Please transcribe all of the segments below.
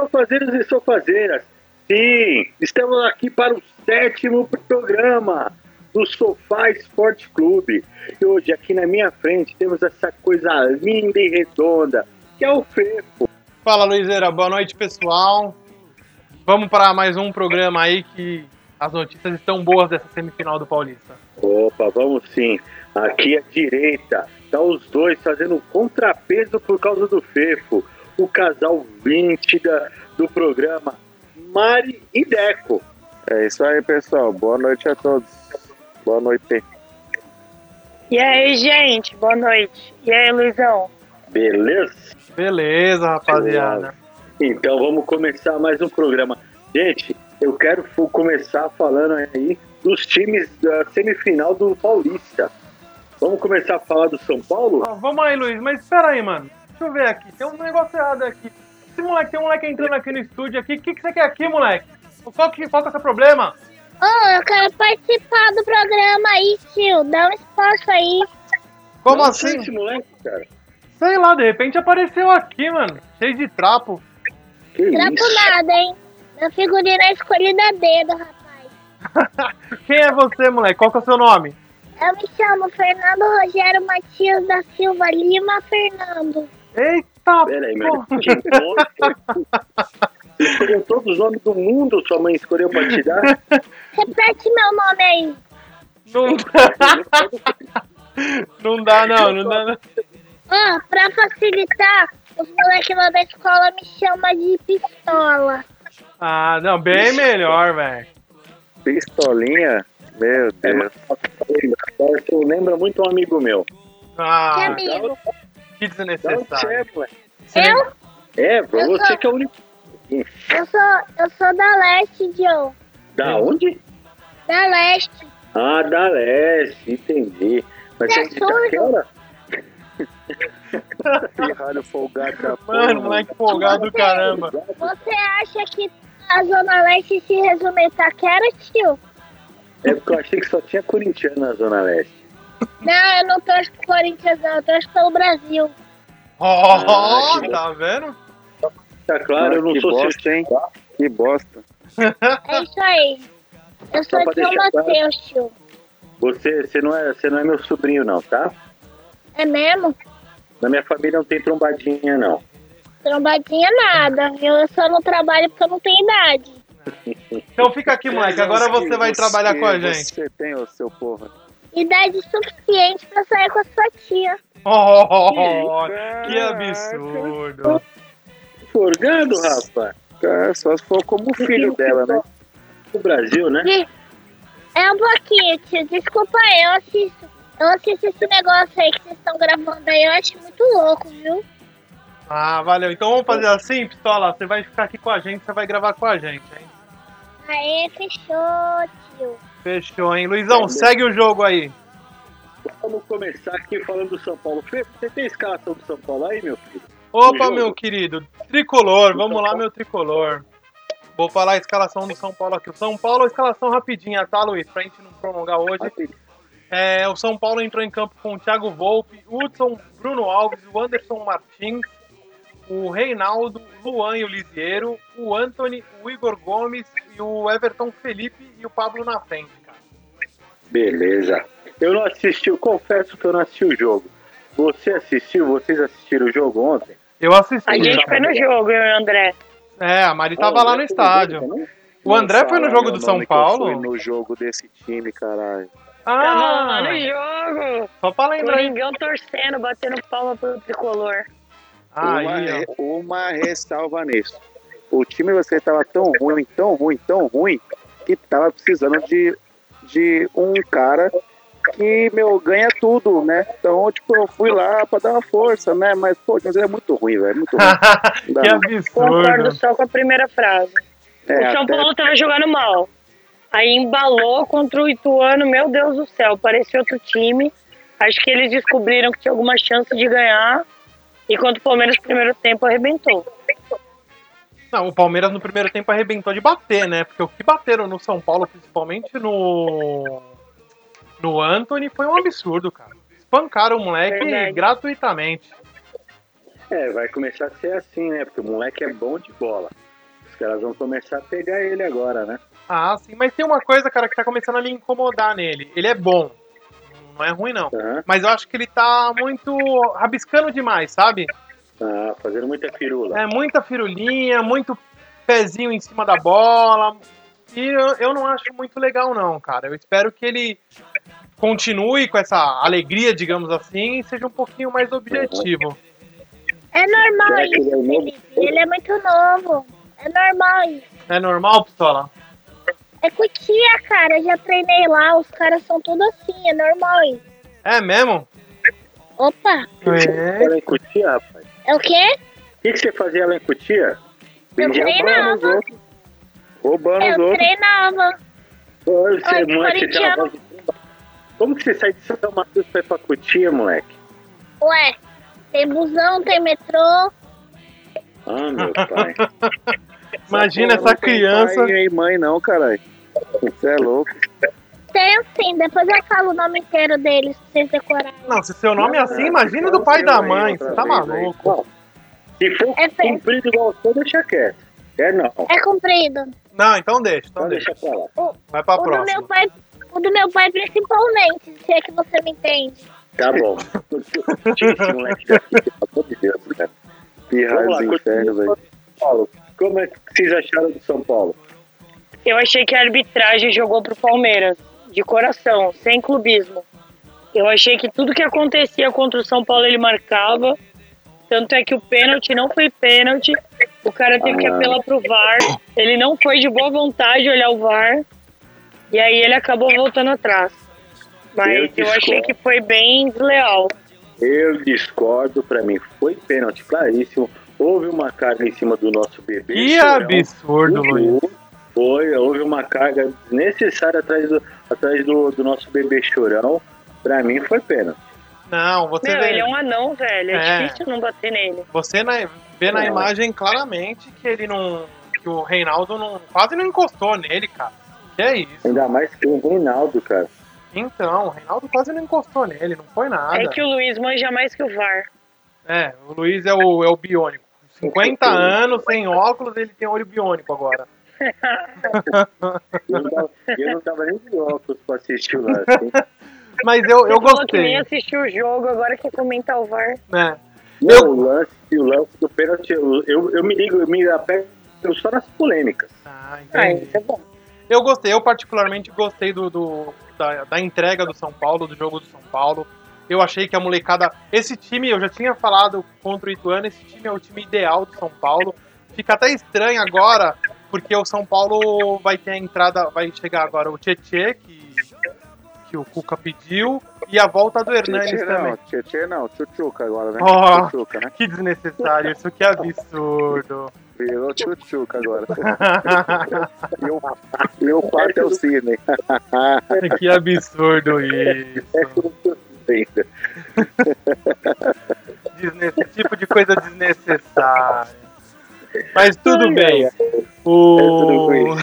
sofazeiros e sofazeiras. Sim, estamos aqui para o sétimo programa do Sofá Esporte Clube. E hoje, aqui na minha frente, temos essa coisa linda e redonda, que é o Fefo. Fala, Luizeira. Boa noite, pessoal. Vamos para mais um programa aí que as notícias estão boas dessa semifinal do Paulista. Opa, vamos sim. Aqui à direita, tá os dois fazendo um contrapeso por causa do Fefo. O casal 20 da, do programa, Mari e Deco. É isso aí, pessoal. Boa noite a todos. Boa noite. E aí, gente? Boa noite. E aí, Luizão? Beleza? Beleza, rapaziada. Então vamos começar mais um programa. Gente, eu quero começar falando aí dos times da semifinal do Paulista. Vamos começar a falar do São Paulo? Ah, vamos aí, Luiz. Mas espera aí, mano. Deixa eu ver aqui. Tem um negócio errado aqui. Esse moleque, tem um moleque entrando aqui no estúdio aqui. O que, que você quer aqui, moleque? Qual que, qual que é o seu problema? Ô, eu quero participar do programa aí, tio. Dá um espaço aí. Como Não assim? Esse moleque, cara. Sei lá, de repente apareceu aqui, mano. Cheio de trapo. Que Trapo isso? nada, hein? Meu figurino é escolhido a dedo, rapaz. Quem é você, moleque? Qual que é o seu nome? Eu me chamo Fernando Rogério Matias da Silva Lima Fernando. Eita, Pera aí, meu. escolheu todos os nomes do mundo, sua mãe escolheu pra te dar? Repete meu nome aí. Não dá. Não dá, não. Não dá, não. Ó, pra facilitar, os moleques lá da escola me chamam de pistola. Ah, não. Bem melhor, velho. Pistolinha? Meu É, Deus. mas você lembra muito um amigo meu. Que Ah, amigo? Que Dá um desnecessário. chefe, ué. Eu? É, pra Eu você sou- que é o único. Eu sou, eu sou da Leste, Joe. Da onde? Da Leste. Ah, da Leste, entendi. Mas Você é é de? Itaquera? Pirralho folgado da Mano, moleque folgado do caramba. Você acha que a Zona Leste se resume a Itaquera, tio? É porque eu achei que só tinha corintiano na Zona Leste. Não, eu não torço pro Corinthians, não. Eu torço pelo Brasil. Ó, tá vendo? Tá claro, eu não que sou bosta, seu hein? Que bosta. É isso aí. Eu sou de São. Mateus, tio. Você, você, não é, você não é meu sobrinho, não, tá? É mesmo? Na minha família não tem trombadinha, não. Trombadinha nada, viu? Eu só não trabalho porque eu não tenho idade. Então fica aqui, moleque. Agora você vai trabalhar com a gente. Você tem, ô seu porra. Idade suficiente pra sair com a sua tia. Oh, que absurdo. Forgado, rapaz. É, só se for como filho dela, né? O Brasil, né? É um pouquinho, tio. Desculpa aí, eu assisto. Eu assisto esse negócio aí que vocês estão gravando aí. Eu acho muito louco, viu? Ah, valeu. Então vamos fazer assim, Pistola. Você vai ficar aqui com a gente, você vai gravar com a gente, hein? Aê, fechou, tio. Fechou, hein? Luizão, segue o jogo aí. Vamos começar aqui falando do São Paulo. Fê, você tem a escalação do São Paulo aí, meu filho? Opa, meu querido. Tricolor, vamos lá, meu tricolor. Vou falar a escalação do São Paulo aqui. O São Paulo, a escalação rapidinha, tá, Luiz? Pra gente não prolongar hoje. É, o São Paulo entrou em campo com o Thiago Volpe, Hudson, Bruno Alves, o Anderson Martins, o Reinaldo, o Luan e o Lisiero, o Anthony, o Igor Gomes e o Everton Felipe e o Pablo na frente, cara. Beleza. Eu não assisti, eu confesso que eu não assisti o jogo. Você assistiu? Vocês assistiram o jogo ontem? Eu assisti. A gente foi no jogo, eu e o André. É, a Mari tava lá no estádio. O André foi no jogo do São Paulo? fui no jogo desse time, caralho. Tava lá Ah, no jogo. só pra lembrar? Coringão torcendo, batendo palma pro tricolor. Uma, Aí, uma ressalva nisso. O time você estava tão ruim, tão ruim, tão ruim, que tava precisando de, de um cara que, meu, ganha tudo, né? Então, tipo, eu fui lá pra dar uma força, né? Mas, pô, mas é muito ruim, velho, muito ruim. Que não. Concordo absurdo. só com a primeira frase. É, o São até- Paulo tava jogando mal. Aí embalou contra o Ituano, meu Deus do céu, parecia outro time. Acho que eles descobriram que tinha alguma chance de ganhar. Enquanto o Palmeiras no primeiro tempo arrebentou. Não, o Palmeiras no primeiro tempo arrebentou de bater, né? Porque o que bateram no São Paulo, principalmente no. No Anthony, foi um absurdo, cara. Espancaram o moleque Verdade. gratuitamente. É, vai começar a ser assim, né? Porque o moleque é bom de bola. Elas vão começar a pegar ele agora, né? Ah, sim. Mas tem uma coisa, cara, que tá começando a me incomodar nele. Ele é bom. Não é ruim, não. Uhum. Mas eu acho que ele tá muito rabiscando demais, sabe? Ah, fazendo muita firula. É muita firulinha, muito pezinho em cima da bola. E eu, eu não acho muito legal, não, cara. Eu espero que ele continue com essa alegria, digamos assim, e seja um pouquinho mais objetivo. É normal isso, é novo? Felipe. Ele é muito novo. É normal isso. É normal, Pistola? É cutia, cara. Eu já treinei lá. Os caras são tudo assim. É normal isso. É mesmo? Opa. É. Ela em Cutia, rapaz. É o quê? O que, que você fazia lá em Cutia? Eu Vendia treinava. Roubando os outros. Roubando os Eu outros. treinava. Você, moleque, você uma voz. Como que você sai de São Mateus pra ir pra Cutia, moleque? Ué, tem busão, tem metrô. Ah, meu pai. Imagina essa não tem criança. Pai e mãe, não, caralho. Você é louco. Tem sim, depois eu falo o nome inteiro deles pra vocês decorarem. Não, se seu nome é assim, imagina do pai e da mãe. Você tá maluco. Se for É feio. cumprido igual o seu, deixa quieto. É não. É comprido. Não, então deixa, então Então deixa. deixa pra lá. O, Vai pra o do meu próxima. pai, o do meu pai principalmente, se é que você me entende. Tá bom. Tira esse moleque daqui, pelo amor de Deus, cara. Lá, do inferno, velho. Paulo, como é que vocês acharam do São Paulo? Eu achei que a arbitragem jogou pro Palmeiras, de coração, sem clubismo. Eu achei que tudo que acontecia contra o São Paulo ele marcava. Tanto é que o pênalti não foi pênalti. O cara teve que Ah. apelar pro VAR. Ele não foi de boa vontade olhar o VAR. E aí ele acabou voltando atrás. Mas Eu eu, achei que foi bem desleal. Eu discordo, pra mim foi pênalti claríssimo. Houve uma carga em cima do nosso bebê. Que Chorão. absurdo, Luiz. Foi, houve uma carga desnecessária atrás do, atrás do, do nosso bebê chorão. Pra mim foi pênalti. Não, você Meu, vê, ele é um anão, velho. É, É. difícil não bater nele. você na- vê na Não. imagem claramente que ele não. que o Reinaldo não, quase não encostou nele, cara. Que é isso? Ainda mais que o Reinaldo, cara. Então, o Reinaldo quase não encostou nele, não foi nada. É que o Luiz manja mais que o VAR. É, o Luiz é o, é o biônico. 50 anos, sem óculos, ele tem olho biônico agora. Eu não tava, eu não tava nem de óculos pra assistir lá. Assim. Mas eu, eu falou que nem gostei. assistiu o jogo, agora quer comentar o VAR. Né? Não, Eu- o lance, o lance do pênalti, eu, eu, eu me ligo, eu me apego só nas polêmicas. Ah, Ah, entendi. isso é bom. Eu gostei, eu particularmente gostei do, do- da, da entrega do São Paulo, do jogo do São Paulo. Eu achei que a molecada. Esse time, eu já tinha falado contra o Ituano, esse time é o time ideal do São Paulo. Fica até estranho agora, porque o São Paulo vai ter a entrada, vai chegar agora o Tietê, que, que o Cuca pediu, e a volta do Hernanes Tietê também. não, Tietê não, Tchutchuca agora, né? Ó. Tchutchuca, né? Que desnecessário, isso que absurdo. Virou Tchutchuca agora. E o, quarto é o Sidney. que absurdo isso. É Esse tipo de coisa desnecessária. Mas tudo bem. O...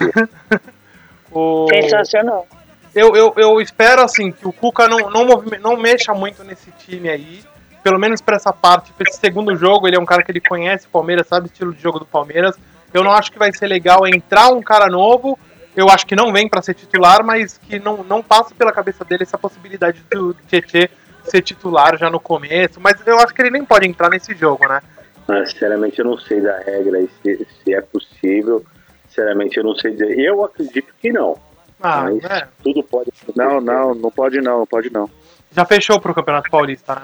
o... Sensacional. Eu, eu, eu espero assim que o Cuca não, não, movime- não mexa muito nesse time aí. Pelo menos pra essa parte, pra esse segundo jogo, ele é um cara que ele conhece o Palmeiras, sabe o estilo de jogo do Palmeiras. Eu não acho que vai ser legal entrar um cara novo. Eu acho que não vem pra ser titular, mas que não, não passa pela cabeça dele essa possibilidade do Tietê ser titular já no começo. Mas eu acho que ele nem pode entrar nesse jogo, né? Mas, sinceramente, eu não sei da regra e se, se é possível. Sinceramente, eu não sei dizer. Eu acredito que não. Ah, mas é. tudo pode acontecer. Não, não, não pode não, não pode não. Já fechou pro Campeonato Paulista, né?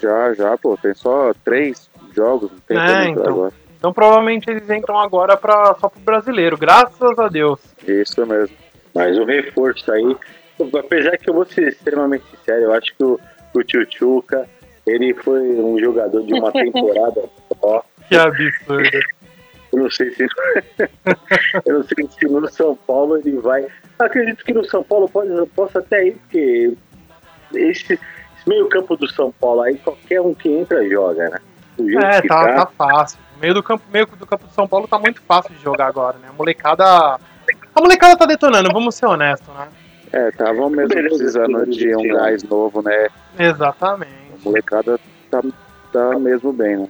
Já, já, pô, tem só três jogos, não tem É, então. agora. Então provavelmente eles entram agora pra, só pro brasileiro, graças a Deus. Isso mesmo. Mas o reforço aí, apesar que eu vou ser extremamente sincero, eu acho que o, o Tchutchuca, ele foi um jogador de uma temporada só. Que absurdo. Eu não sei se eu não sei se no São Paulo ele vai. Acredito que no São Paulo pode, possa até ir, porque esse, esse meio campo do São Paulo aí, qualquer um que entra joga, né? É, que tá, tá fácil. O meio do campo, meio do campo do São Paulo tá muito fácil de jogar agora, né? A molecada. A molecada tá detonando, vamos ser honestos, né? É, estavam mesmo Beleza, precisando de um gás novo, né? A Exatamente. molecada tá, tá mesmo bem, né?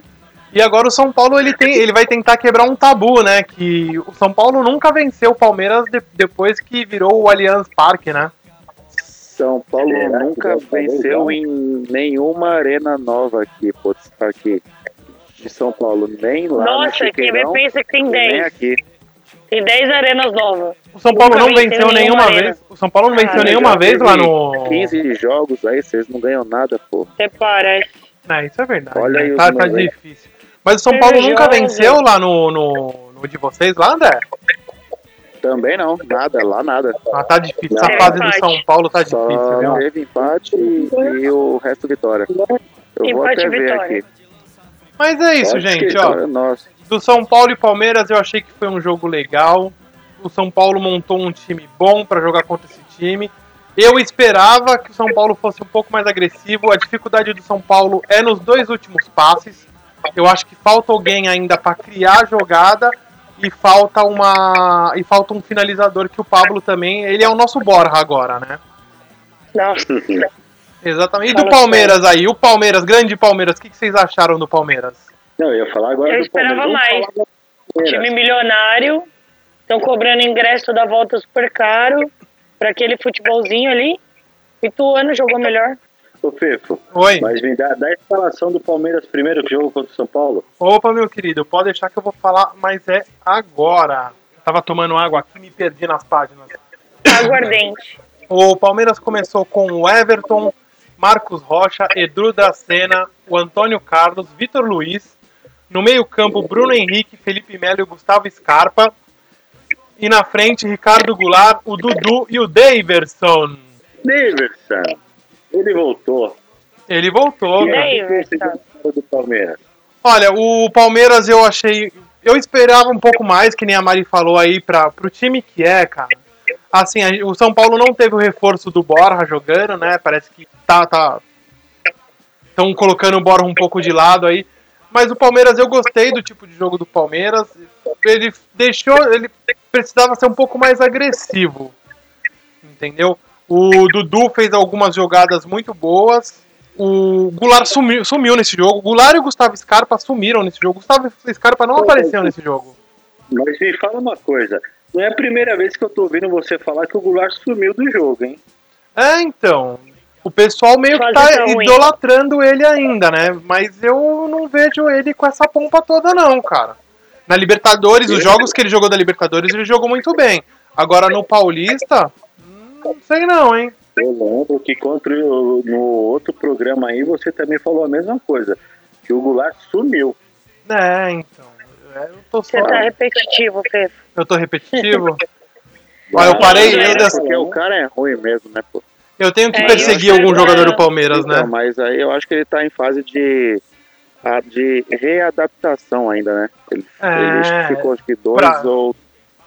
E agora o São Paulo ele tem, ele vai tentar quebrar um tabu, né? Que o São Paulo nunca venceu o Palmeiras de- depois que virou o Allianz Parque, né? São Paulo que nunca fazer venceu em nenhuma arena nova aqui, pô, aqui de São Paulo, nem lá no Nossa, Chiqueirão, pensa que tem nem 10. aqui. Tem 10 arenas novas. O São Paulo Nunca não venceu venceu nenhuma nenhuma arena. vez. O São Paulo não venceu Ah, nenhuma já vez lá no. 15 jogos aí, vocês não ganham nada, pô. Até parece. É, isso é verdade. Olha né? aí tá, tá difícil. Mas o São Paulo nunca venceu lá no, no, no de vocês, lá, André? Também não, nada, lá nada. Ah, tá difícil. Essa fase do. São Paulo tá Só difícil, viu? teve empate e, o resto vitória. Eu vou Empate até e ver vitória. aqui. Mas é isso, Pode gente, ó. Nossa, Do São Paulo e Palmeiras eu achei que foi um jogo legal. O São Paulo montou um time bom pra jogar contra esse time. Eu esperava que o São Paulo fosse um pouco mais agressivo. A dificuldade do São Paulo é nos dois últimos passes. Eu acho que falta alguém ainda pra criar a jogada e falta uma e falta um finalizador que o Pablo também, ele é o nosso Borja agora, né? Nossa. Exatamente. E do Palmeiras aí, o Palmeiras, grande Palmeiras, o que que vocês acharam do Palmeiras? Não, eu ia falar agora Eu do esperava Palmeiras. Vamos mais. Palmeiras. Time milionário. Estão cobrando ingresso da volta super caro. Pra aquele futebolzinho ali. Ituano jogou melhor. Ô, Fefo, Oi. mas me dá, dá a escalação do Palmeiras primeiro jogo contra o São Paulo. Opa, meu querido, pode deixar que eu vou falar, mas é agora. Tava tomando água aqui, me perdi nas páginas. Aguardente. O Palmeiras começou com o Everton, Marcos Rocha, Edu da Sena, o Antônio Carlos, Vitor Luiz. No meio-campo, Bruno Henrique, Felipe Melo e o Gustavo Scarpa. E na frente, Ricardo Goulart, o Dudu e o Daverson. Daverson, ele voltou. Ele voltou. E cara. aí, do Palmeiras? Olha, o Palmeiras eu achei. Eu esperava um pouco mais, que nem a Mari falou aí, pra, pro time que é, cara. Assim, a- o São Paulo não teve o reforço do Borja jogando, né? Parece que tá. tá Estão colocando o Borja um pouco de lado aí. Mas o Palmeiras, eu gostei do tipo de jogo do Palmeiras. Ele deixou. Ele precisava ser um pouco mais agressivo. Entendeu? O Dudu fez algumas jogadas muito boas. O Goulart sumiu, sumiu nesse jogo. O Goulart e o Gustavo Scarpa sumiram nesse jogo. O Gustavo Scarpa não apareceu nesse jogo. Mas me fala uma coisa. Não é a primeira vez que eu tô ouvindo você falar que o Goulart sumiu do jogo, hein? É, então. O pessoal meio que tá ruim. idolatrando ele ainda, né? Mas eu não vejo ele com essa pompa toda, não, cara. Na Libertadores, os jogos que ele jogou da Libertadores, ele jogou muito bem. Agora no Paulista, não sei não, hein? Eu lembro que contra o- no outro programa aí você também falou a mesma coisa. Que o Goulart sumiu. É, então. É, Eu tô. Você tá repetitivo, Fefo. Eu tô repetitivo. Ó, eu parei, É, eu, des- porque o cara é ruim mesmo, né, pô? eu tenho que É, perseguir algum jogador do. Palmeiras, Então, né? mas aí eu acho que ele tá em fase de, de readaptação ainda, né? Ele, É. ele ficou acho que dois, Pra- ou,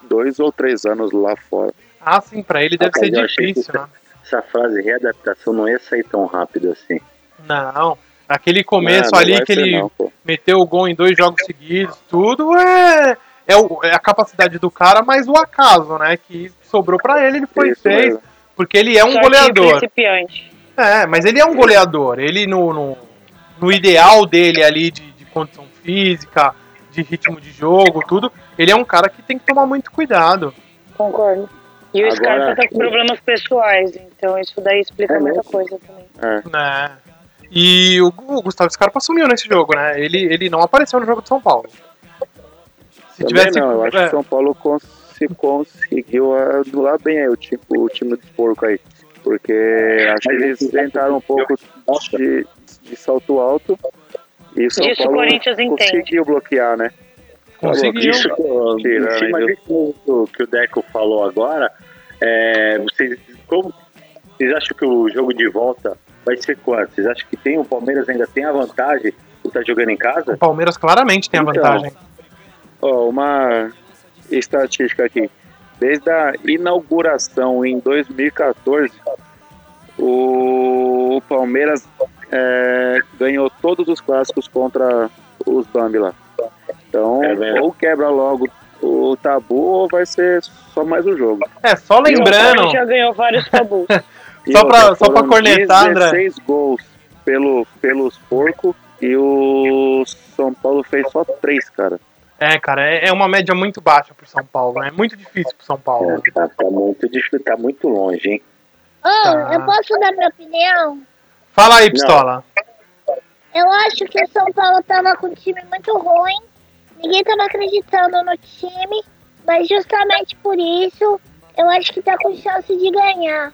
dois ou três anos lá fora. Ah, sim, pra ele deve Rapaz, ser difícil, né? Essa frase readaptação não ia sair tão rápido assim. Não. Aquele começo Não, não ali vai que ele não, meteu o gol em dois jogos seguidos, tudo é, é, o- é a capacidade do cara, mas o acaso, né? Que sobrou pra ele, ele foi Isso fez, mesmo. porque ele é um Sorte goleador. É, mas ele é um goleador. Ele no, no, no ideal dele ali de, de condição física, de ritmo de jogo, tudo, ele é um cara que tem que tomar muito cuidado. Concordo. E o Agora- Scarpa tá com problemas pessoais, então isso daí explica É muita coisa também. É. né? E o, o Gustavo Scarpa sumiu nesse jogo, né? Ele, ele não apareceu no jogo de São Paulo. Se Também tivesse. não, eu acho é, que São Paulo cons se conseguiu anular bem aí o time, o time do porco aí. Porque acho que eles tentaram um pouco de, de salto alto e o São Disso o Paulo Corinthians entende. conseguiu bloquear, né? Conseguiu. Isso, Tirando em cima disso que- o Deco falou agora, é, vocês, como, vocês acham que o jogo de volta vai ser quanto? Vocês acham que tem o Palmeiras ainda tem a vantagem por estar jogando em O casa? Palmeiras claramente tem a Então, vantagem. Ó, uma estatística aqui. Desde a inauguração em 2014, o Palmeiras é, ganhou todos os clássicos contra os Bambi lá. Então, É ou quebra logo o tabu ou vai ser só mais um jogo. É, só lembrando. já ganhou vários tabus. Só pra- outra, só pra cornetar, André. 16 gols pelo, pelos porcos E o São Paulo fez só três, cara. É, cara, é, é uma média muito baixa pro São Paulo, né? É muito difícil pro São Paulo. É, tá, tá muito difícil, tá muito longe, hein? Ô, Tá. eu posso dar minha opinião? Fala aí, Pistola. Eu acho que o São Paulo tava com um time muito ruim. Ninguém tava acreditando no time. Mas justamente por isso, eu acho que tá com chance de ganhar.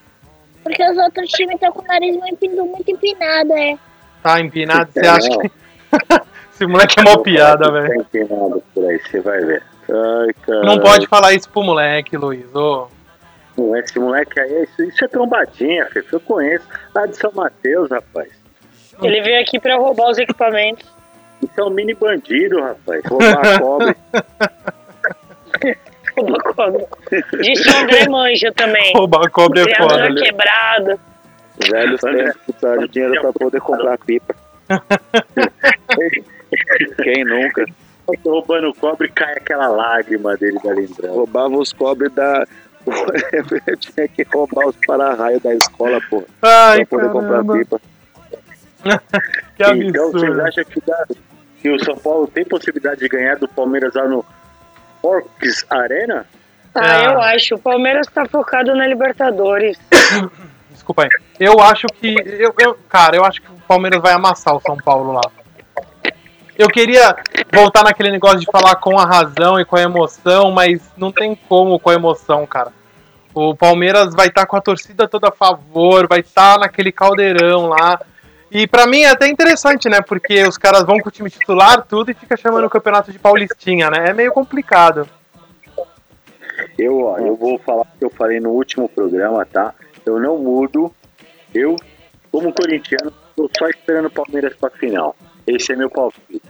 Porque os outros times estão com o nariz muito, muito empinado, é. Tá empinado? Você É, acha que. Esse moleque é mó piada, velho. Tá empinado por aí, você vai ver. Ai, cara. Não pode falar isso pro moleque, Luiz. Ô. Esse moleque aí, isso, isso é trombadinha, filho. Eu conheço. Lá de São Mateus, rapaz. Ele veio aqui pra roubar os equipamentos. Isso é um mini bandido, rapaz. Roubar cobre. Roubar cobra. Disse o André Manja também. Roubar cobre é foda. Né? quebrado. Velhos tempos precisar de dinheiro pra poder comprar pipa. Quem nunca? Tô roubando o cobre cai aquela lágrima dele da lembrança. Roubava os cobres da. Eu tinha que roubar os para-raio da escola, pô. Ai, Pra poder comprar caramba. pipa. Que Então vocês absurdo. acham que, dá- que o São Paulo tem possibilidade de ganhar do Palmeiras lá no Orcs Arena? Ah, Ah. eu acho. O Palmeiras tá focado na Libertadores. Desculpa aí. Eu acho que. Eu, eu- cara, eu acho que o Palmeiras vai amassar o São Paulo lá. Eu queria voltar naquele negócio de falar com a razão e com a emoção, mas não tem como com a emoção, cara. O Palmeiras vai estar com a torcida toda a favor, vai estar naquele caldeirão lá. E pra mim é até interessante, né? Porque os caras vão com o time titular, tudo, e fica chamando o campeonato de Paulistinha, né? É meio complicado. Eu, ó, eu vou falar o que eu falei no último programa, tá? Eu não mudo. Eu, como corintiano, tô só esperando o Palmeiras pra final. Esse é meu palpite.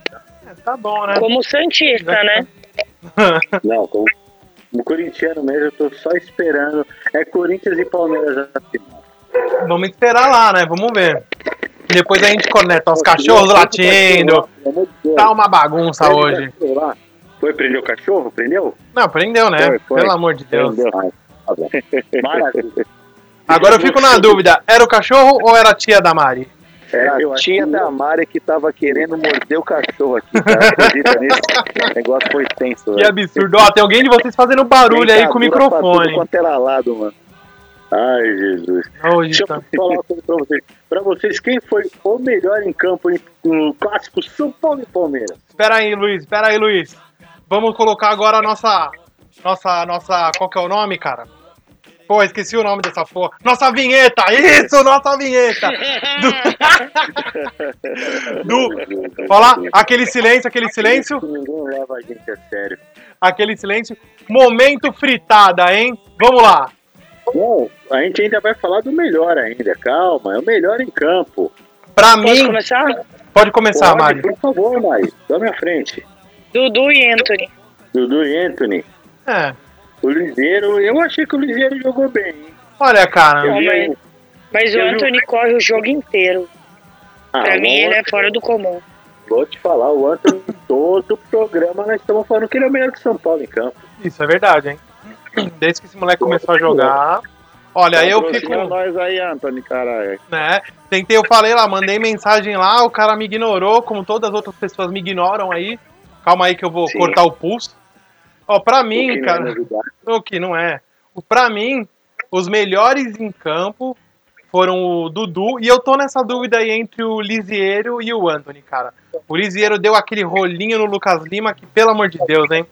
É, tá bom, né? Como Santista, né? Não, como, como corintiano mesmo, eu tô só esperando. É Corinthians e Palmeiras na final. Vamos esperar lá, né? Vamos ver. Depois a gente conecta os cachorros latindo. Tá uma bagunça hoje. Foi prender o cachorro? Prendeu? Não, prendeu, né? Foi, foi. Pelo amor de Deus. Tá. Maravilha. Agora eu fico na dúvida: era o cachorro ou era a tia da Mari? Era eu a tia da Mari que tava querendo morder o cachorro aqui, cara. Acredita nisso? O negócio foi tenso, Que velho. absurdo. Ó, tem alguém de vocês fazendo barulho aí com o Dentadura pra tudo microfone. Quanto era lado, mano. Ai, Jesus. Hoje Deixa tá. eu falar uma coisa pra vocês. Pra vocês, quem foi o melhor em campo no clássico São Paulo e Palmeiras? Espera aí, Luiz. Espera aí, Luiz. Vamos colocar agora a nossa. Nossa. Nossa. Qual que é o nome, cara? Pô, esqueci o nome dessa porra. Nossa vinheta! Isso, nossa vinheta! Do. Fala, aquele silêncio, aquele silêncio. Ninguém leva a gente a sério. Aquele silêncio. Momento fritada, hein? Vamos lá. Bom, a gente ainda vai falar do melhor ainda. Calma, é o melhor em campo. Pra Posso mim. começar? Pode começar, Pode, Mari. Por favor, Mari. Tome a frente. Dudu e Anthony. Dudu e Anthony. É. O Liseiro, eu achei que o Liseiro jogou bem. hein? Olha, cara. Não, mas- o- Mas o vi Anthony corre o jogo inteiro. Ah, Pra mim, ele é fora do comum. Vou te falar, o Anthony, todo programa nós estamos falando que ele é o melhor que São Paulo em campo. Isso é verdade, hein? Desde que esse moleque começou a jogar. Olha, eu fico. Nós aí, Anthony, caralho. né? Tentei, eu falei lá, mandei mensagem lá, o cara me ignorou, como todas as outras pessoas me ignoram aí. Calma aí que eu vou Sim. cortar o pulso. Ó, pra mim, é cara, o que não é. Pra mim, os melhores em campo foram o Dudu e eu tô nessa dúvida aí entre o Lisieiro e o Anthony, cara. O Lisieiro deu aquele rolinho no Lucas Lima que, pelo amor de Deus, hein?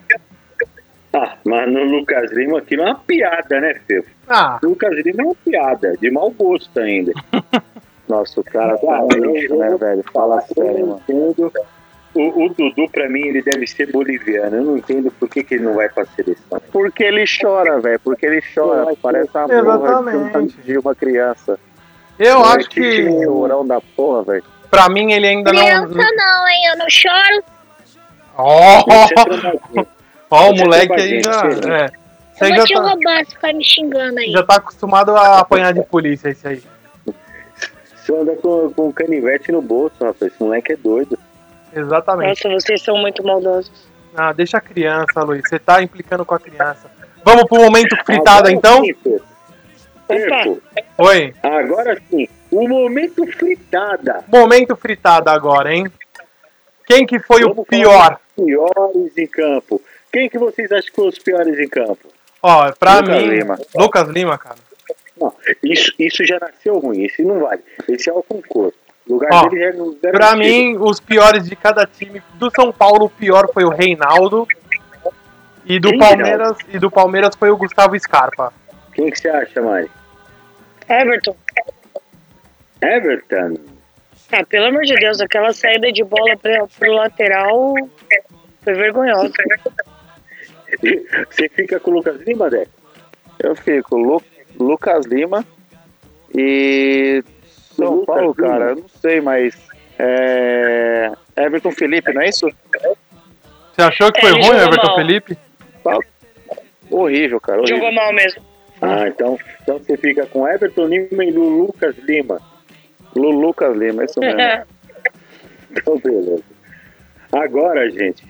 Ah, mas no Lucas Lima aqui não é uma piada, né, Fê? Ah, O Lucas Lima é uma piada, de mau gosto ainda. Nossa, o cara tá lixo, né, velho? Fala sério, mano. entendo. O, o Dudu, pra mim, ele deve ser boliviano. Eu não entendo por que, que ele não vai pra seleção. Porque ele chora, velho. Porque ele chora. Parece uma porra Exatamente. de uma criança. eu Não, acho que, Que chorão da porra, velho. pra mim, ele ainda Criança não. não, hein? Eu não choro. É trombadinho. Ó, o é moleque aí já. É. Eu Você já te tá, roubar se ficar me xingando aí. já tá acostumado a apanhar de polícia, esse aí. Você anda com, com canivete no bolso, rapaz. Esse moleque é doido. Exatamente. Nossa, vocês são muito maldosos. Ah, deixa a criança, Luiz. Você tá implicando com a criança. Vamos pro momento fritada, Agora então? sim, Opa. pô. Oi. Agora sim, o momento fritada. Momento fritada agora, hein? Quem que foi Vamos o pior? Piores em campo. Quem que vocês acham que foi os piores em campo? Ó, pra Lucas mim. Lima. Lucas Lima, cara. Não, isso, isso já nasceu ruim, esse não vale. Esse é o concurso. O lugar Ó, dele já no Pra mim, os piores de cada time. Do São Paulo, o pior foi o Reinaldo. E do Quem, Palmeiras, e do Palmeiras foi o Gustavo Scarpa. Quem que você acha, Mari? Everton. Everton? Ah, pelo amor de Deus, aquela saída de bola pra, pro lateral foi vergonhosa. Você fica com o Lucas Lima, Deco? Eu fico Lu- Lucas Lima e São Lucas Paulo, Lima. cara, eu não sei, mas é... Everton Felipe, não é isso? Você achou que É, foi ele ruim, Everton mal. Felipe? Horrível, cara, horrível. Jogou mal mesmo. Ah, então, então você fica com Everton Lima e Lu Lucas Lima. Lu Lucas Lima, é isso mesmo. Então, beleza. Agora, gente,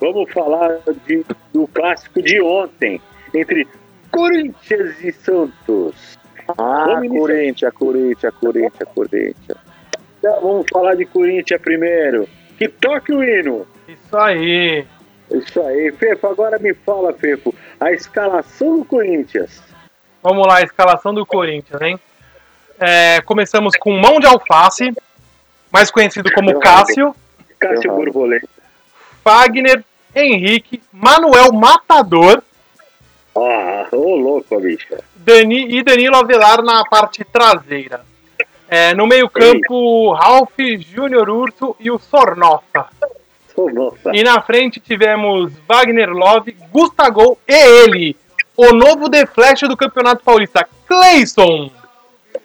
vamos falar de- do clássico de ontem, entre Corinthians e Santos. Ah. Corinthians, Corinthians, Corinthians, Corinthians. Então, vamos falar de Corinthians primeiro. Que toque o hino. Isso aí. Isso aí, Fefo, agora me fala, Fefo, a escalação do Corinthians. Vamos lá, a escalação do Corinthians, hein? É, começamos com Mão de Alface, mais conhecido como. Cássio, Cássio. Borboleta. Fagner, Henrique, Manuel Matador Ah, ô louco, bicho. Dani, e Danilo Avelar na parte traseira. É, no meio-campo, Ralph, Júnior Urso e o Sornossa. Ô, nossa. E na frente tivemos Wagner Love, Gustavo e ele, o novo The Flash do Campeonato Paulista, Clayson.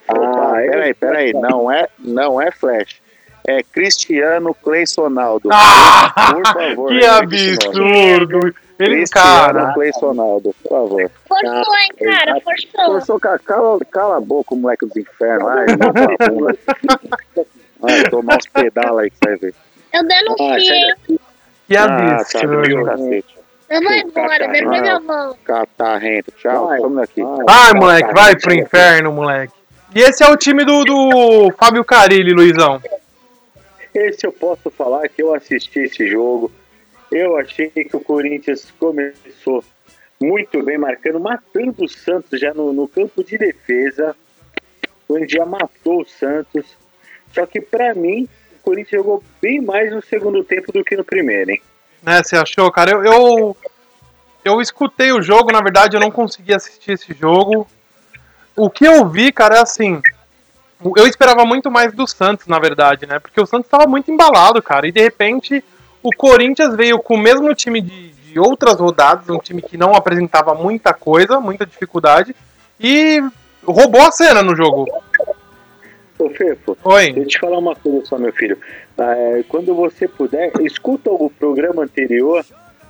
Ah, peraí, peraí, não é, não é Flash. É Cristiano Cleisonaldo. Ah, por favor. que absurdo! Ele, Cristiano cara, Cleisonaldo, por favor. Forçou, hein, cara? Forçou. Forçou, ca- cala, cala a boca, moleque dos infernos. Ai, não, vagabunda. Ai, tomar uns pedalos aí que você vai ver. Eu Ah, denuncio, que Ah, tá, absurdo. viu, cacete. Eu vou embora, depois eu volto. Catarrento, tchau, Vai, vamos daqui. vai. Vai, moleque, vai pro inferno, moleque. E esse é o time do, do Fábio Carilli, Luizão. Esse eu posso falar que eu assisti esse jogo. Eu achei que o Corinthians começou muito bem, marcando, matando o Santos já no, no campo de defesa. O Corinthians já matou o Santos. Só que pra mim, o Corinthians jogou bem mais no segundo tempo do que no primeiro, hein? Né, você achou, cara? Eu, eu, eu escutei o jogo, na verdade, eu não consegui assistir esse jogo. O que eu vi, cara, é assim. Eu esperava muito mais do Santos, na verdade, né? Porque o Santos estava muito embalado, cara. E de repente, o Corinthians veio com o mesmo time de, de outras rodadas, um time que não apresentava muita coisa, muita dificuldade, e roubou a cena no jogo. Ô, Fefo, Oi. deixa eu te falar uma coisa só, meu filho. Ah, é, quando você puder, escuta o programa anterior,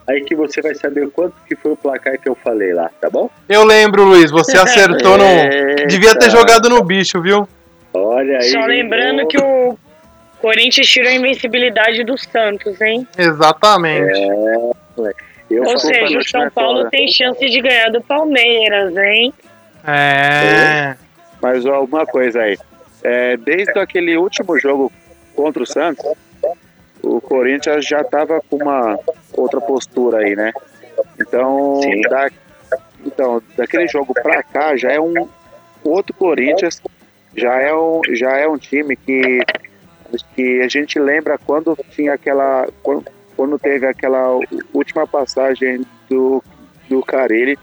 aí que você vai saber quanto que foi o placar que eu falei lá, tá bom? Eu lembro, Luiz, você acertou no. Devia ter jogado no bicho, viu? Olha aí. Só lembrando que o Corinthians tirou a invencibilidade do Santos, hein? Exatamente. Eu Ou seja, o São é Paulo tem chance de ganhar do Palmeiras, hein? É. Mas ó, uma coisa aí. É, desde aquele último jogo contra o Santos, o Corinthians já estava com uma outra postura aí, né? Então, da, então daquele jogo pra cá já é um outro Corinthians, já é um, já é um time que, que a gente lembra quando tinha aquela. Quando, quando teve aquela última passagem do, do Carilli.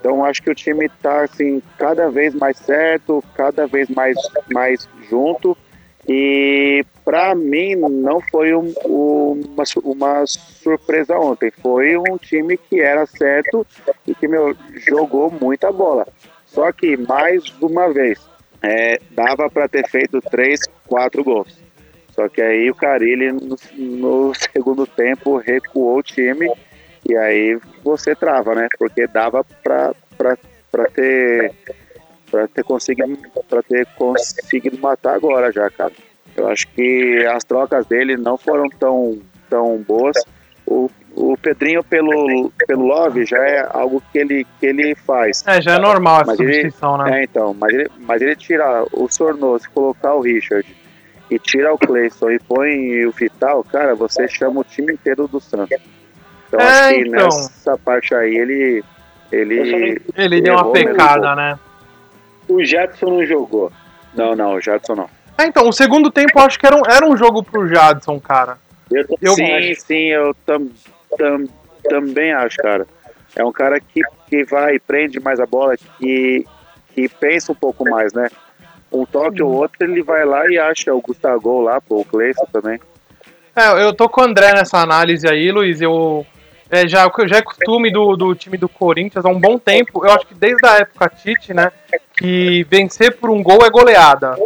Então acho que o time está assim cada vez mais certo, cada vez mais mais junto e para mim não foi um- um- uma, uma surpresa ontem, foi um time que era certo e que meu, jogou muita bola. Só que mais uma vez é, dava para ter feito três, quatro gols. Só que aí o Carilli no, no segundo tempo recuou o time e aí você trava, né? Porque dava pra ter para ter conseguido para ter conseguido matar agora já, cara. Eu acho que as trocas dele não foram tão tão boas. O, o Pedrinho pelo pelo Love já é algo que ele que ele faz. É, já é normal essa Mas ele- substituição, né? É, então, mas ele, mas ele tirar o Sornoso colocar o Richard e tira o Cleison e põe o Vital, cara, você chama o time inteiro do Santos. Então É, acho que então. nessa parte aí ele. Ele, Ele deu uma um pecada, né? O Jadson não jogou. Não, não, o Jadson não. É, então, o segundo tempo eu acho que era um, era um jogo pro Jadson, cara. Eu, Eu- sim, sim, eu tam, tam, também acho, cara. É um cara que, que vai, prende mais a bola, que, que pensa um pouco mais, né? Um toque ou outro, ele vai lá e acha o Gustavo lá, pô, o Cleison também. É, eu tô com o André nessa análise aí, Luiz. Eu é, já, já é costume do, do time do Corinthians há um bom tempo. Eu acho que desde a época Tite, né? Que vencer por um gol é goleada.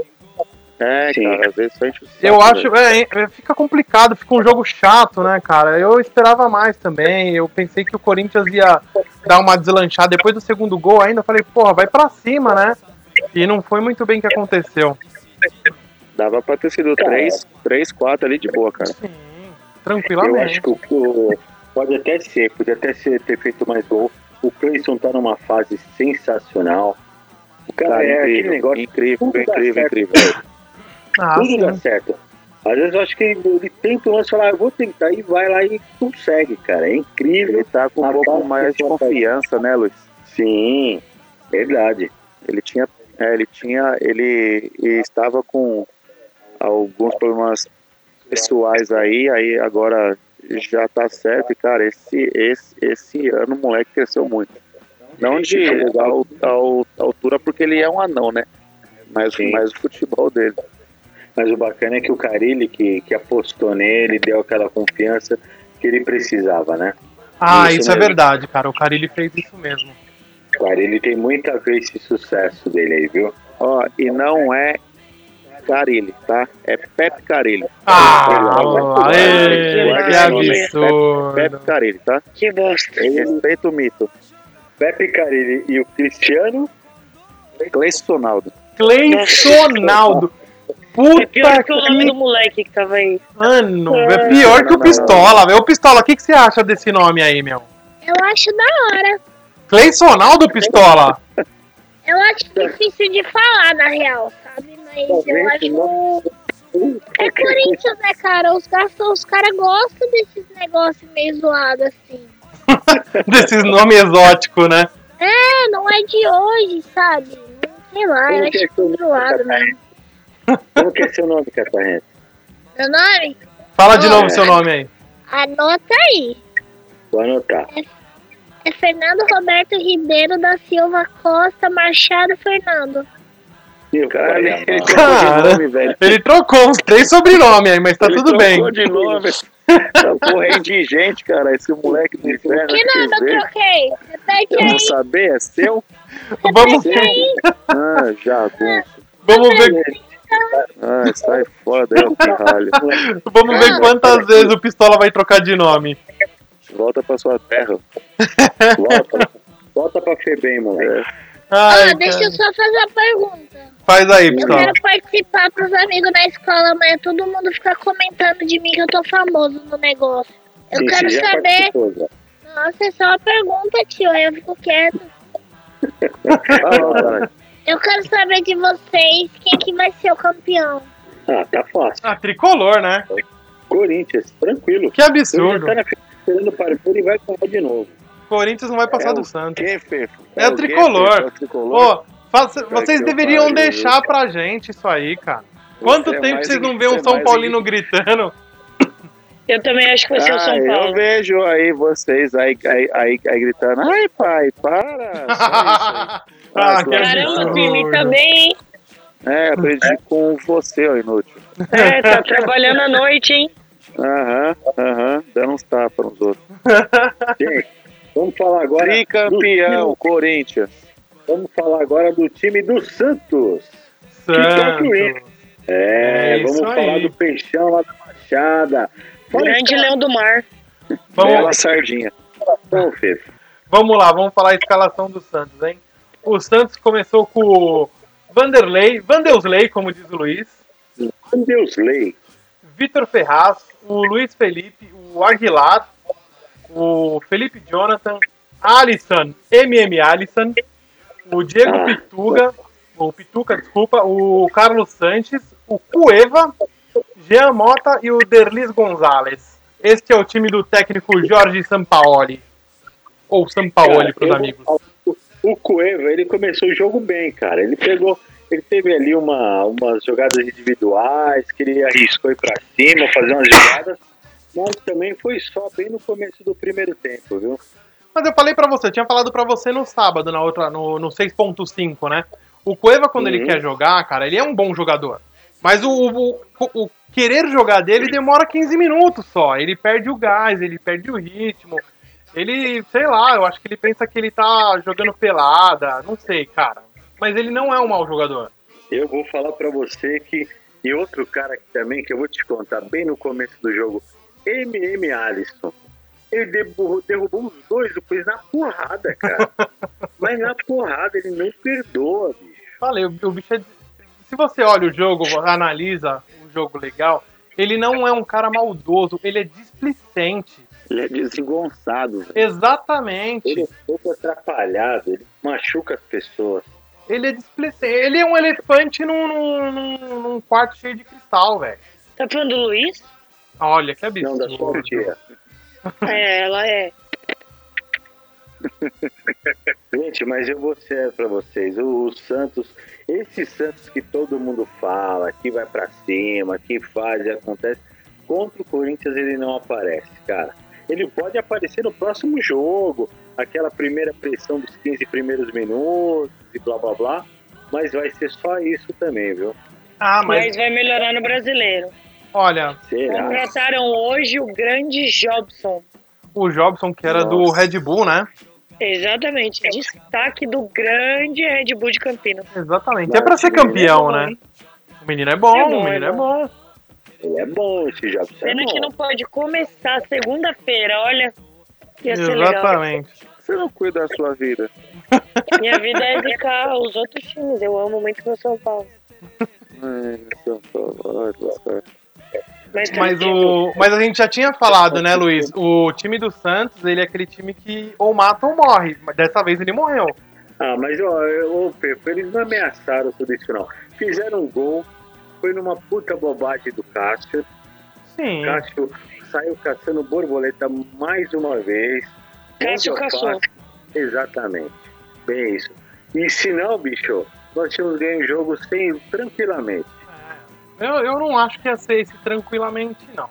É, Sim. cara, às vezes sente Eu acho, é, é, fica complicado, fica um jogo chato, né, cara? Eu esperava mais também. Eu pensei que o Corinthians ia dar uma deslanchada depois do segundo gol ainda. Eu falei, porra, vai pra cima, né? E não foi muito bem que aconteceu. Dava pra ter sido Cara. 3, 3, 4 ali de boa, cara. Sim, eu tranquilamente. acho que o, o- pode até ser, podia até ser, ter feito mais gol. O Cleison tá numa fase sensacional. O cara, Cara, é aquele incrível, negócio, incrível, incrível, incrível. Ah, tudo sim. dá certo. Às vezes eu acho que ele, tenta um lance e fala, ah, eu vou tentar, e vai lá e consegue, cara. É incrível. Ele tá com um A pouco mais de confiança, né, Luiz? Sim, verdade. Ele tinha, é, ele tinha, ele, ele estava com alguns problemas pessoais aí, aí agora já tá certo, e cara, esse, esse, esse ano o moleque cresceu muito. Não de al- al- altura, porque ele é um anão, né? Mas, Sim. mas o futebol dele. Mas o bacana é que o Carilli, que, que apostou nele, deu aquela confiança que ele precisava, né? Ah, Isso isso é verdade, cara. O Carilli fez isso mesmo. O Carilli tem muito a ver esse sucesso dele aí, viu? Ó, e não é Carilli, tá? É Pepe Carilli. Ah, esse que absurdo. Pepe Carilli, tá? Que bosta. Respeita o mito. Pepe Carilli e o Cristiano, Cleison Ronaldo. Puta É pior que o nome que do moleque que tava aí. Mano, é pior que o Pistola, velho. Ô, Pistola, o que, que você acha desse nome aí, meu? Eu acho da hora. Cleisonaldo Pistola? Eu acho difícil de falar, na real, sabe? Mas eu acho. É Corinthians, né, cara? Os caras os cara gostam desses negócios meio zoados, assim. Desses nomes exóticos, né? É, não é de hoje, sabe? Sei lá, eu é acho nome, zoado mesmo. Como que é seu nome, Catarrento? Meu nome? Fala de Ah, novo é. seu nome aí. Anota aí. Vou anotar. É Fernando Roberto Ribeiro da Silva Costa Machado Fernando. Meu Cara, ele, ele trocou Cara. nome, velho. Ele trocou uns três sobrenomes aí, mas tá Ele tudo bem. trocou de nome. Tá correndo de gente, cara. Esse moleque do inferno. Que nome eu troquei? Repete Eu não aí. saber, é seu? Vamos, aí. Ah, jagunço. vamos ver, Ah, sai fora daí, ó, pirralho. vamos ver quantas vezes o Pistola vai trocar de nome. Volta pra sua terra. Volta, volta pra Febem, moleque. Ai, Ah, deixa eu só fazer a pergunta. Faz aí, Eu Pistola. quero participar pros amigos na escola, amanhã todo mundo fica comentando de mim que eu tô famoso no negócio. Eu Sim, quero já saber. Nossa, é só uma pergunta, tio. Aí eu fico quieto. Ah. Eu quero saber de vocês quem que vai ser o campeão. Ah, tá fácil. Ah, tricolor, né? Corinthians, tranquilo. Que absurdo. já tá esperando para ele e vai ganhar de novo. Corinthians não vai passar É do o Santos. Que, Fefo? É o tricolor. É o tricolor. Faça- vocês deveriam deixar pra gente isso aí, cara. Quanto é tempo vocês não vêem um é São Paulino gritando? Eu também acho que vai ser o Ah, São eu Paulo. vejo aí vocês aí, aí, aí, aí gritando, ai pai, para! Ah, que Caramba, hein? aí. É, aprendi com você, ó, inútil. É, tá trabalhando à noite, hein? Aham, aham, dando uns tapas nos outros. Gente, vamos falar agora. Tricampeão, Corinthians. vamos falar agora do time do Santos. Santos. É, É vamos falar aí. do Peixão lá da Baixada. Grande Leão do Mar. Vamos, Bela sardinha. vamos lá, vamos falar a escalação do Santos, hein? O Santos começou com o Vanderlei, Vanderlei, como diz o Luiz, Deus lei. Vitor Ferraz, o Luiz Felipe, o Aguilar, o Felipe Jonathan, Alisson, MM Alisson, o Diego Ah. Pituga, o Pituca, desculpa, o Carlos Sanches, o Cueva, Jean Mota e o Derlis Gonzalez. Este é o time do técnico Jorge Sampaoli. Ou Sampaoli para os amigos. O, o Cueva, ele começou o jogo bem, cara. Ele pegou, ele teve ali uma, umas jogadas individuais, que ele arriscou ir para cima, fazer umas jogadas, mas também foi só bem no começo do primeiro tempo, viu? Mas eu falei para você, eu tinha falado para você no sábado, na outra, no, no 6.5, né? O Cueva, quando uhum. ele quer jogar, cara, ele é um bom jogador. Mas o, o, o, querer jogar dele demora 15 minutos só. Ele perde o gás, ele perde o ritmo. Ele, sei lá, eu acho que ele pensa que ele tá jogando pelada. Não sei, cara. Mas ele não é um mau jogador. Eu vou falar para você que. E outro cara aqui também, que eu vou te contar bem no começo do jogo, MM Alisson. Ele derrubou, derrubou os dois depois na porrada, cara. Mas na porrada, ele não perdoa, bicho. Falei, o bicho é. Se você olha o jogo, analisa o jogo legal, ele não é um cara maldoso, ele é displicente. Ele é desengonçado. Velho. Exatamente. Ele é pouco atrapalhado, ele machuca as pessoas. Ele é displicente. Ele é um elefante num, num, num quarto cheio de cristal, velho. Tá falando do Luiz? Olha, que absurdo. Não, da sua tia. É, ela é. Gente, mas eu vou ser para vocês, o, o, Santos, esse Santos que todo mundo fala, que vai para cima, que faz e acontece, contra o Corinthians ele não aparece, cara. Ele pode aparecer no próximo jogo, aquela primeira pressão dos 15 primeiros minutos e blá blá blá, mas vai ser só isso também, viu? Ah, mas, mas vai melhorar no brasileiro. Olha, Será? contrataram hoje o grande Jobson. O Jobson, que era Nossa. do Red Bull, né? Exatamente. Destaque do grande Red Bull de Campinas. Exatamente. é pra ser campeão, né? O menino é bom, é bom o menino é, é bom. Ele é bom, esse. É Pena é que não pode começar segunda-feira, olha. Ia Exatamente. Você não cuida da sua vida. Minha vida é dedicar aos outros times. Eu amo muito meu São Paulo. Ai, São Paulo, ai, mas, mas, o, mas a gente já tinha falado, né, Luiz? O time do Santos, ele é aquele time que ou mata ou morre. Mas dessa vez ele morreu. Ah, mas ó, ô, Pepe, eles não ameaçaram tudo isso, não. Fizeram um gol, foi numa puta bobagem do Cássio. Sim. Cássio saiu caçando borboleta mais uma vez. Cássio caçou. Exatamente. Bem isso. E se não, bicho, nós tínhamos ganho o jogo sem, tranquilamente. Eu, eu não acho que ia ser esse tranquilamente, não.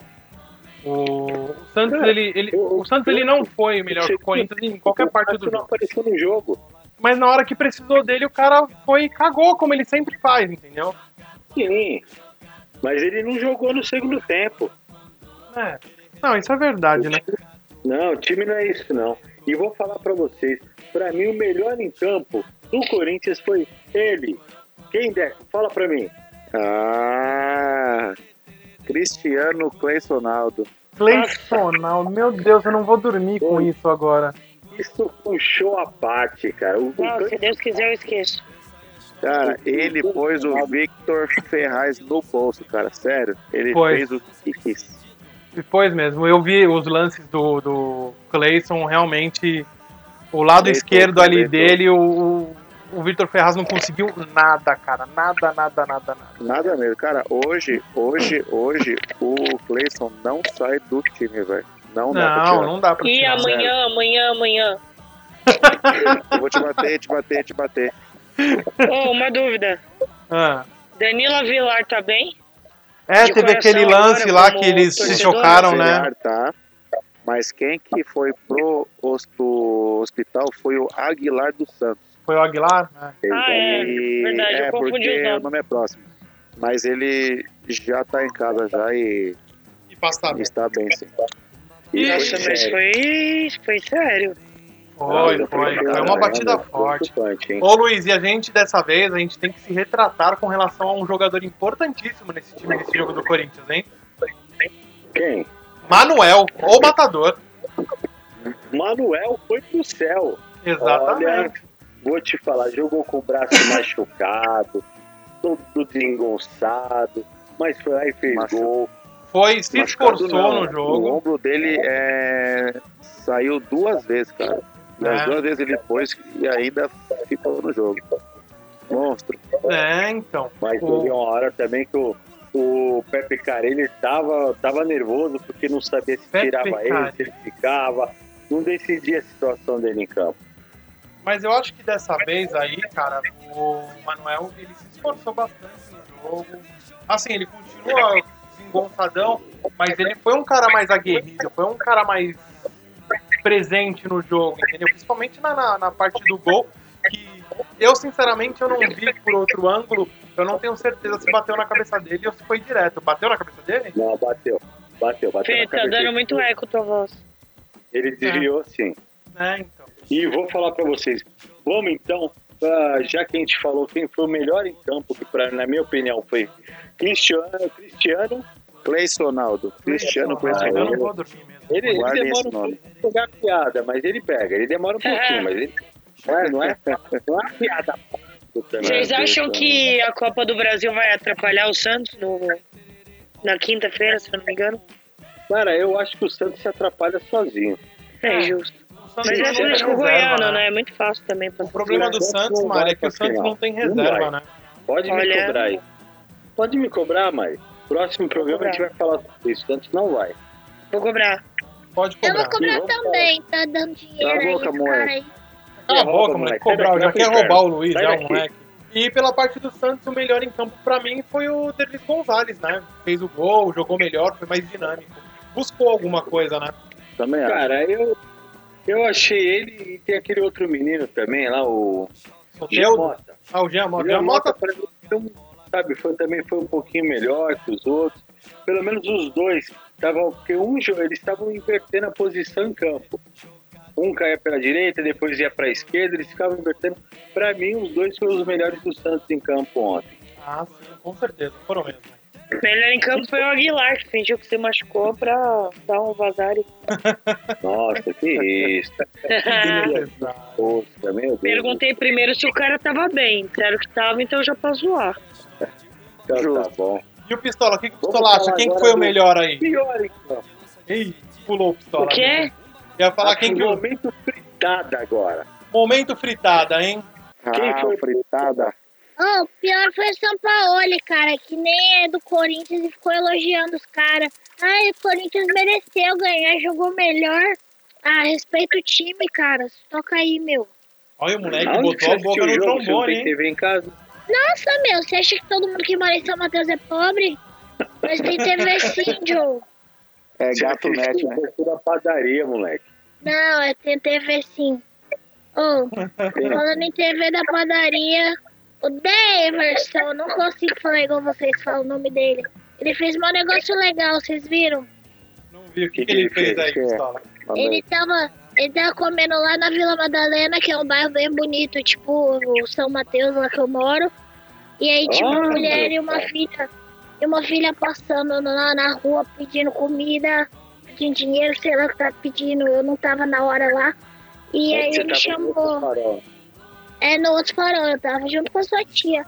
O, Santos, é, ele, ele, o, o Santos ele não foi melhor que o Corinthians em qualquer parte do jogo. não apareceu no jogo. Mas na hora que precisou dele, o cara foi e cagou, como ele sempre faz, entendeu? Sim. Mas ele não jogou no segundo tempo. É. Não, isso é verdade, né? Não, o time não é isso, não. E vou falar para vocês, para mim o melhor em campo do Corinthians foi ele. Quem der, fala para mim. Ah, Cristiano Cleisonaldo. Cleisonaldo, meu Deus, eu não vou dormir com isso agora. Isso puxou a parte, cara. O, não, se Deus quiser, eu esqueço. Cara, ele pôs o Victor Ferraz no bolso, cara. Sério. Ele pois. fez o que quis. Pois mesmo, eu vi os lances do, do Clayson, realmente. O lado esquerdo ali dele, o, o Vitor Ferraz não conseguiu nada, cara. Nada, nada, nada, nada. Nada mesmo. Cara, hoje, hoje, hoje, o Clayson não sai do time, velho. Não, dá pra tirar. não dá pra tirar. E amanhã, amanhã, amanhã. Eu vou te bater, te bater, te bater. Oh, uma dúvida. Ah. Danila Vilar tá bem? É, De teve aquele lance lá que eles se chocaram, né? Tá. Mas quem que foi pro hospital foi o Aguilar dos Santos. Foi o Aguilar? Ah, é. Verdade, é, eu confundi o nome. o nome é próximo. Mas ele já tá em casa já e. E passa bem. Está bem, sim. E Nossa, mas foi, foi sério. Foi, foi. Foi uma batida forte. Ô Luiz, e a gente dessa vez, a gente tem que se retratar com relação a um jogador importantíssimo nesse time, nesse jogo do Corinthians, hein? Quem? Manuel, o matador. Manuel foi pro céu. Exatamente. Vou te falar, jogou com o braço machucado, todo desengonçado, mas foi lá e fez Machu... gol. Foi, se esforçou no jogo. O ombro dele é... saiu duas vezes, cara. É. As duas vezes ele pôs e ainda ficou no jogo. Monstro. É, então. Mas O- teve uma hora também que o, o Pepe Carelli tava, tava nervoso porque não sabia se Pepe tirava ele, Carelli. se ele ficava. Não decidia a situação dele em campo. Mas eu acho que dessa vez aí, cara, o Manuel ele se esforçou bastante no jogo. Assim, ele continua desengonçadão, mas ele foi um cara mais aguerrido, foi um cara mais presente no jogo, entendeu? Principalmente na, na, na parte do gol, que eu, sinceramente, eu não vi por outro ângulo, eu não tenho certeza se bateu na cabeça dele ou se foi direto. Bateu na cabeça dele? Não, bateu. Bateu, bateu. Fê, na tá cabeça dando dele. muito eco tua voz. Ele desviou sim. É, então. E vou falar pra vocês. Vamos então, já que a gente falou quem foi o melhor em campo, que pra, na minha opinião foi Cristiano, Cristiano Cleison Ronaldo. Cristiano Ah, Cleison mesmo. Ele, ele demora um pouco pra pegar a piada, mas ele pega. Ele demora um pouquinho, mas ele. Não é, não é, não é piada. também. Vocês acham que a Copa do Brasil vai atrapalhar o Santos no, na quinta-feira, se eu não me engano? Cara, eu acho que o Santos se atrapalha sozinho. É justo. O Santos Mas é Atlético reserva, Goiano, né? É muito fácil também. Pra O problema do Santos Mário, é que o Santos não tem reserva, né? Pode me Olha- cobrar aí. Pode me cobrar, Mai. Próximo programa a gente vai falar sobre isso. Santos não vai. Vou cobrar. Pode Eu cobrar. vou cobrar Vamos também, tá dando dinheiro Cala a aí, boca, moleque. Cala a boca, moleque. Cobrar, já quer roubar o Luiz, já, o moleque. E pela parte do Santos, o melhor em campo pra mim foi o Derlis Gonzalez, né? Fez o gol, jogou melhor, foi mais dinâmico. Buscou alguma coisa, né? Também acho. Cara, eu, eu achei ele e tem aquele outro menino também lá, o. Soteldo. Mota. Ah, o Jean Mota. O Jean Jean Mota, Mota, pra mim, sabe, foi, também foi um pouquinho melhor que os outros. Pelo menos os dois estavam, porque um, eles estavam invertendo a posição em campo. Um caía pela direita, depois ia para a esquerda, eles ficavam invertendo. Para mim, os dois foram os melhores do Santos em campo ontem. Ah, sim, com certeza. Foram mesmo. Melhor em campo foi o Aguilar, que fingiu que se machucou pra dar um vazar. e- Nossa, que isso. Poxa, meu Deus. Perguntei primeiro se o cara tava bem. Disseram que tava, então já pra zoar. Então, tá bom. E o Pistola, o que, que o Pistola acha? Quem que foi o melhor aí? Pior em campo. Ih, pulou o Pistola. O quê? Ia falar quem que o... momento fritada agora. Momento fritada, hein? Quem Ah, foi? fritada. Oh, o pior foi o Sampaoli, cara, que nem é do Corinthians e ficou elogiando os caras. Ai, o Corinthians mereceu ganhar, jogou melhor. Ah, respeita o time, cara. Toca aí, meu. Olha o moleque, Aonde botou a boca no o jogo? Trombone, hein? TV em casa? Nossa, meu, você acha que todo mundo que mora em São Mateus é pobre? Mas tem TV sim, Joe. É gato net, né? da padaria, moleque. Não, é tem TV sim. Ô, falando em TV da padaria, o Daverson, eu não consigo falar igual vocês falam o nome dele. Ele fez um negócio legal, vocês viram? Não vi o que, Que ele que fez aí, fez? Pistola. Ele tava, ele tava comendo lá na Vila Madalena, que é um bairro bem bonito, tipo o São Mateus, lá que eu moro. E aí, tipo, uma Ah, mulher e uma filha, e uma filha passando lá na rua pedindo comida, pedindo dinheiro, sei lá o que tá pedindo, eu não tava na hora lá. E aí ele chamou. É, no outro farol, eu tava junto com a sua tia.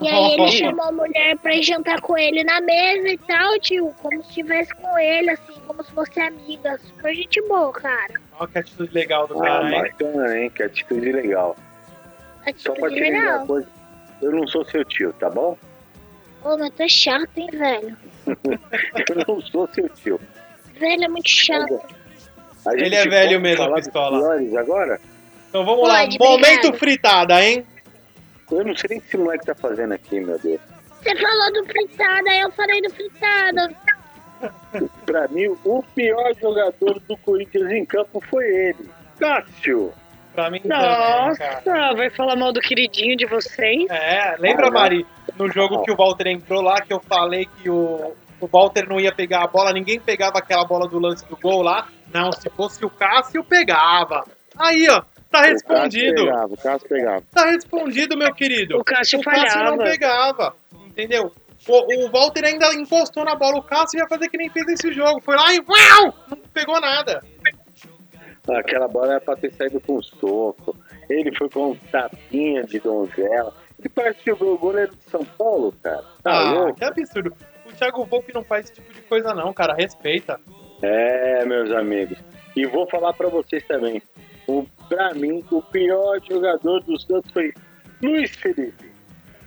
E aí ele chamou a mulher pra ir jantar com ele na mesa e tal, tio, como se estivesse com ele, assim, como se fosse amiga. Super gente boa, cara. Olha que atitude legal do Ah, cara, hein? bacana, hein? Que atitude legal. Só Atitude pra te legal. uma coisa, eu não sou seu tio, tá bom? Ô, mas tu é chato, hein, velho? Eu não sou seu tio. Velho é muito chato. A Ele é velho mesmo, dos Pistola. piores agora? Então vamos lá. Pode, Momento obrigado. fritada, hein? Eu não sei nem o que esse moleque tá fazendo aqui, meu Deus. Você falou do fritado, aí eu falei do fritado. Pra mim, o pior jogador do Corinthians em campo foi ele. Cássio. Pra mim também, cara. Nossa, vai falar mal do queridinho de vocês? É, lembra, Ah. Mari, no jogo que o Walter entrou lá, que eu falei que o, o Walter não ia pegar a bola, ninguém pegava aquela bola do lance do gol lá. Não, se fosse o Cássio, pegava. Aí, ó, tá O Cássio respondido. pegava, o Cássio pegava. Tá respondido, meu querido. O Cássio O Cássio falhava. não pegava, entendeu? O, o Walter ainda encostou na bola, o Cássio ia fazer que nem fez esse jogo. Foi lá e uau, não pegou nada. Aquela bola era pra ter saído com soco. Ele foi com um tapinha de donzela. Ele parece o goleiro de São Paulo, cara. Tá ah, louco? que absurdo. O Thiago Volpe não faz esse tipo de coisa não, cara, respeita. É, meus amigos. E vou falar pra vocês também. O, pra mim, o pior jogador do Santos foi Luiz Felipe.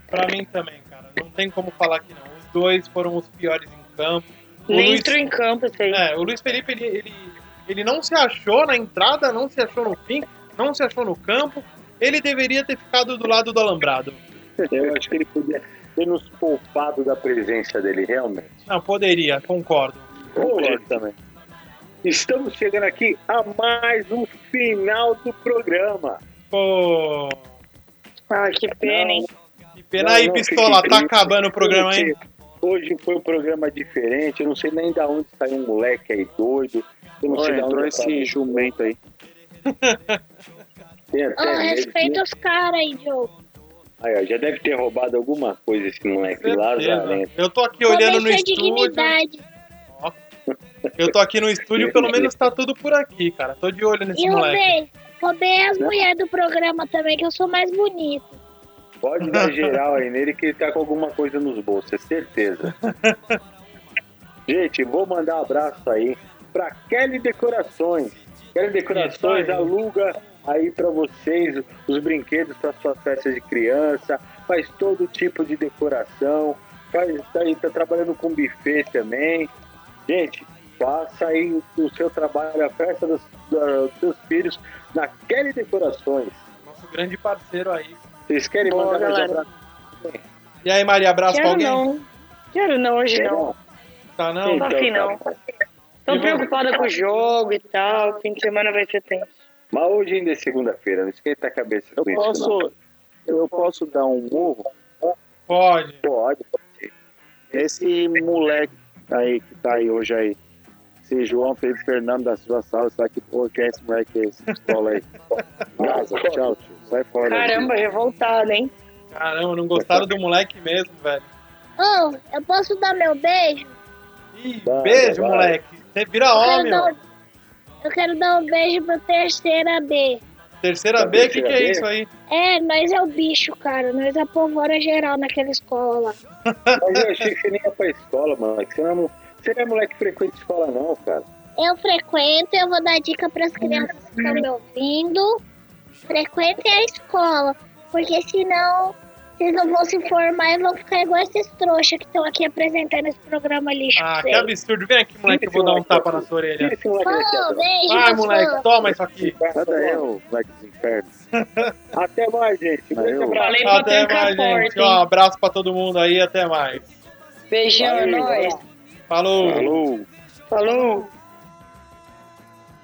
Pra mim também, cara. Não tem como falar que não. Os dois foram os piores em campo. O Luiz, Lintro em campo, isso aí. é, o Luiz Felipe, ele, ele, ele não se achou na entrada, não se achou no fim, não se achou no campo. Ele deveria ter ficado do lado do alambrado. Eu acho que ele podia ter nos poupado da presença dele, realmente. Não, poderia, concordo. Hoje também. Estamos chegando aqui a mais um final do programa. Pô, Ah, que pena, hein? que pena Não, aí, não, Pistola. Tá acabando o programa, hein? Hoje foi um programa diferente. Eu não sei nem da onde saiu um moleque aí doido. Eu não sei entrou onde esse jumento aí. Tem Ô, até medo, respeita né? os caras aí, Diogo. Aí, ó, já deve ter roubado alguma coisa esse moleque Lazarento. Certeza. Eu tô aqui olhando no estúdio. dignidade. Eu tô aqui no estúdio, pelo menos tá tudo por aqui, cara. Tô de olho nesse E moleque. roubei. Roubei as mulheres do programa também, que eu sou mais bonita. Pode dar geral aí nele que ele tá com alguma coisa nos bolsos, é certeza. Gente, vou mandar um abraço aí pra Kelly Decorações. Kelly Decorações Isso aluga aí pra vocês os brinquedos para suas festas de criança, faz todo tipo de decoração, faz, tá, aí, tá trabalhando com buffet também. Gente, faça aí o, seu trabalho, a festa dos, dos seus filhos na Kelly Decorações. Nosso grande parceiro aí. Vocês querem Boa, mandar mais galera. abraço? E aí, Maria, abraço pra Quero alguém? não. Quero não, hoje não. Tá não? Não. afim, não. tá. Tô E vamos- preocupada com o jogo e tal. Fim de semana vai ser tenso. Mas hoje ainda é segunda-feira, não esquenta a cabeça Eu com isso, não. posso, eu posso dar um murro? Pode. Pode. Esse moleque aí que tá aí hoje aí. Esse João Felipe Fernando da sua sala, sabe que porra que é esse moleque, esse pistola aí? Vaza, tchau, tio. Sai fora. Caramba, revoltado, hein? Caramba, não gostaram do moleque mesmo, velho. Ô, eu posso dar meu beijo? Ih, Vai, beijo, vai. moleque. Você vira Eu quero, homem, dar, eu quero dar um beijo pra terceira B. Terceira B, o que, que é isso aí? É, nós é o bicho, cara. Nós apavora geral naquela escola lá. Mas eu achei que você nem ia pra escola, mano. Você, não é, você não é moleque frequente de escola, não, cara. Eu frequento, eu vou dar dica pras crianças que estão me ouvindo. Frequentem a escola, porque senão vocês não vão se formar e vão ficar igual esses trouxas que estão aqui apresentando esse programa lixo. Ah, que absurdo. Vem aqui, moleque, eu vou dar um tapa na sua orelha. Agora. beijo, Vai, moleque, toma isso aqui. Daí, ô moleque dos infernos. Até mais, gente. Um Valeu. abraço. Falei pra Até mais, a porta, gente. Ó, um abraço pra todo mundo aí, até mais. Beijão, é nóis. Falou. Falou. Falou.